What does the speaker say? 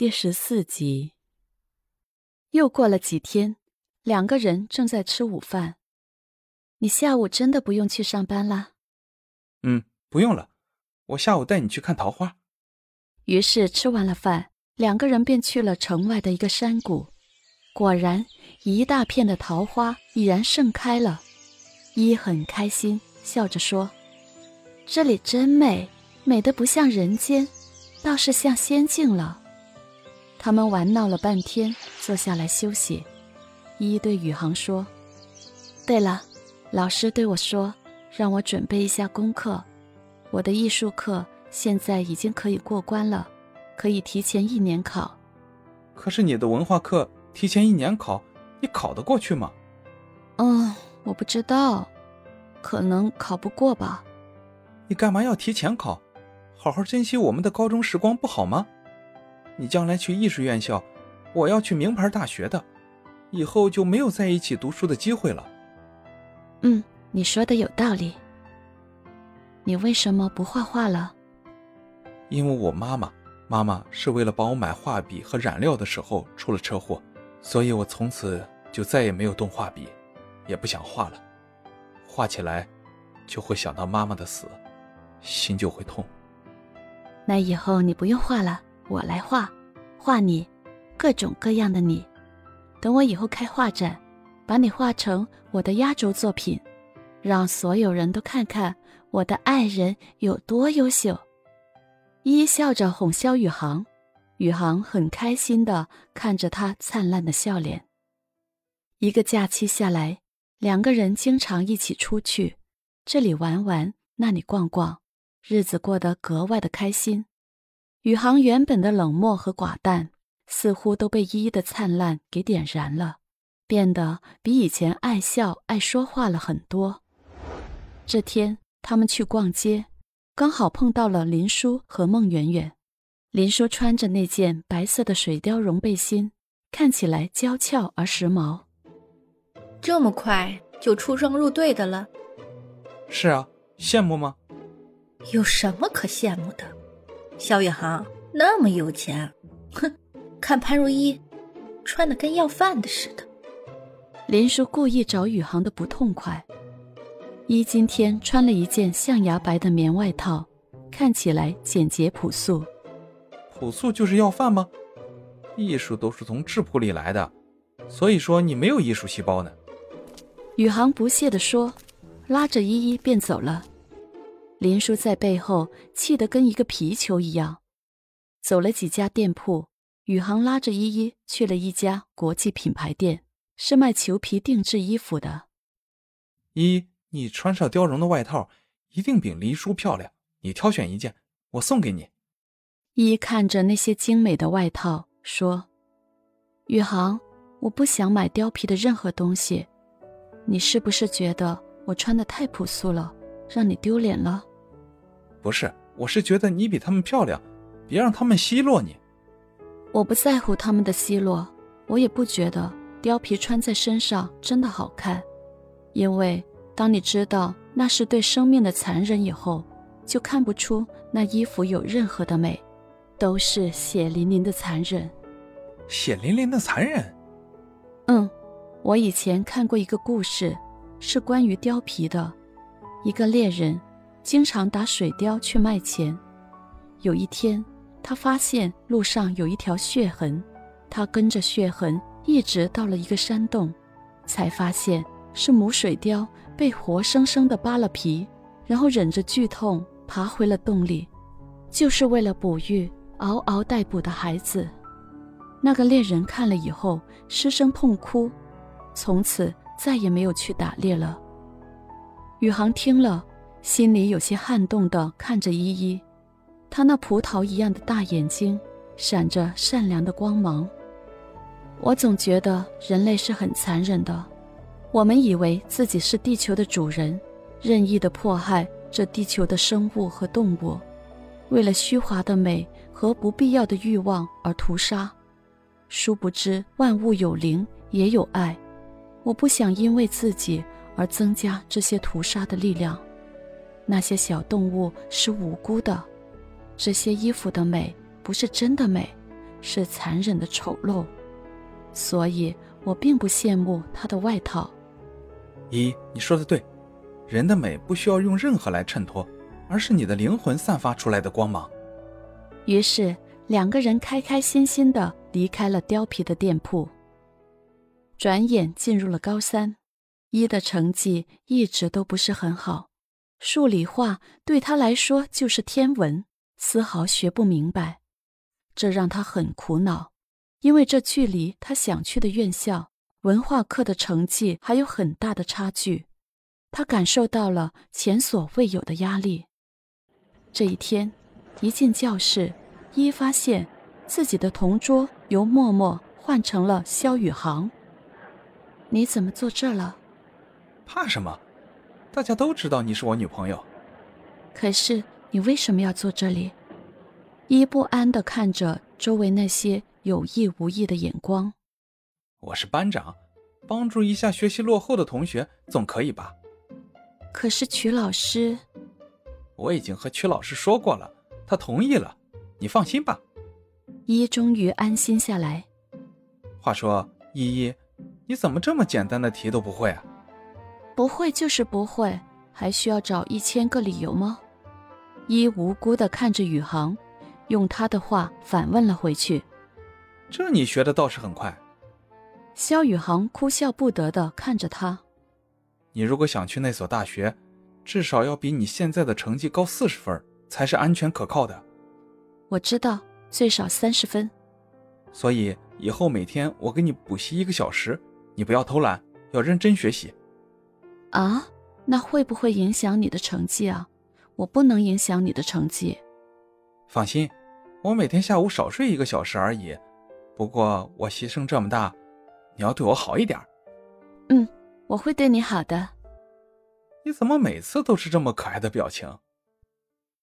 第十四集。又过了几天，两个人正在吃午饭。你下午真的不用去上班啦？嗯，不用了，我下午带你去看桃花。于是吃完了饭，两个人便去了城外的一个山谷。果然，一大片的桃花已然盛开了。一很开心，笑着说：“这里真美，美得不像人间，倒是像仙境了。”他们玩闹了半天，坐下来休息。依依对宇航说：“对了，老师对我说，让我准备一下功课。我的艺术课现在已经可以过关了，可以提前一年考。可是你的文化课提前一年考，你考得过去吗？”“嗯，我不知道，可能考不过吧。”“你干嘛要提前考？好好珍惜我们的高中时光不好吗？”你将来去艺术院校，我要去名牌大学的，以后就没有在一起读书的机会了。嗯，你说的有道理。你为什么不画画了？因为我妈妈，妈妈是为了帮我买画笔和染料的时候出了车祸，所以我从此就再也没有动画笔，也不想画了。画起来，就会想到妈妈的死，心就会痛。那以后你不用画了。我来画，画你，各种各样的你。等我以后开画展，把你画成我的压轴作品，让所有人都看看我的爱人有多优秀。依依笑着哄萧宇航，宇航很开心的看着他灿烂的笑脸。一个假期下来，两个人经常一起出去，这里玩玩，那里逛逛，日子过得格外的开心。宇航原本的冷漠和寡淡，似乎都被依依的灿烂给点燃了，变得比以前爱笑、爱说话了很多。这天，他们去逛街，刚好碰到了林叔和孟圆圆。林叔穿着那件白色的水貂绒背心，看起来娇俏而时髦。这么快就出双入对的了？是啊，羡慕吗？有什么可羡慕的？萧宇航那么有钱，哼！看潘如意穿的跟要饭的似的。林叔故意找宇航的不痛快。一今天穿了一件象牙白的棉外套，看起来简洁朴素。朴素就是要饭吗？艺术都是从质朴里来的，所以说你没有艺术细胞呢。宇航不屑地说，拉着依依便走了。林叔在背后气得跟一个皮球一样，走了几家店铺，宇航拉着依依去了一家国际品牌店，是卖裘皮定制衣服的。依依，你穿上貂绒的外套，一定比林叔漂亮。你挑选一件，我送给你。依依看着那些精美的外套，说：“宇航，我不想买貂皮的任何东西。你是不是觉得我穿的太朴素了，让你丢脸了？”不是，我是觉得你比他们漂亮，别让他们奚落你。我不在乎他们的奚落，我也不觉得貂皮穿在身上真的好看，因为当你知道那是对生命的残忍以后，就看不出那衣服有任何的美，都是血淋淋的残忍。血淋淋的残忍。嗯，我以前看过一个故事，是关于貂皮的，一个猎人。经常打水貂去卖钱。有一天，他发现路上有一条血痕，他跟着血痕一直到了一个山洞，才发现是母水貂被活生生的扒了皮，然后忍着剧痛爬回了洞里，就是为了哺育嗷嗷待哺的孩子。那个猎人看了以后失声痛哭，从此再也没有去打猎了。宇航听了。心里有些撼动的看着依依，她那葡萄一样的大眼睛闪着善良的光芒。我总觉得人类是很残忍的，我们以为自己是地球的主人，任意的迫害这地球的生物和动物，为了虚华的美和不必要的欲望而屠杀。殊不知万物有灵，也有爱。我不想因为自己而增加这些屠杀的力量。那些小动物是无辜的，这些衣服的美不是真的美，是残忍的丑陋，所以我并不羡慕他的外套。一，你说的对，人的美不需要用任何来衬托，而是你的灵魂散发出来的光芒。于是两个人开开心心的离开了貂皮的店铺。转眼进入了高三，一的成绩一直都不是很好，数理化对他来说就是天文，丝毫学不明白，这让他很苦恼，因为这距离他想去的院校文化课的成绩还有很大的差距，他感受到了前所未有的压力。这一天，一进教室，一发现自己的同桌由默默换成了萧宇航。你怎么坐这了？怕什么？大家都知道你是我女朋友。可是你为什么要坐这里？依不安的看着周围那些有意无意的眼光。我是班长，帮助一下学习落后的同学总可以吧？可是曲老师，我已经和曲老师说过了，他同意了，你放心吧。依终于安心下来。话说，依依。你怎么这么简单的题都不会啊？不会就是不会，还需要找一千个理由吗？一无辜的看着宇航，用他的话反问了回去。这你学的倒是很快。肖宇航哭笑不得的看着他。你如果想去那所大学，至少要比你现在的成绩高四十分，才是安全可靠的。我知道，最少三十分。所以以后每天我给你补习一个小时。你不要偷懒，要认真学习。啊，那会不会影响你的成绩啊？我不能影响你的成绩。放心，我每天下午少睡一个小时而已。不过我牺牲这么大，你要对我好一点。嗯，我会对你好的。你怎么每次都是这么可爱的表情？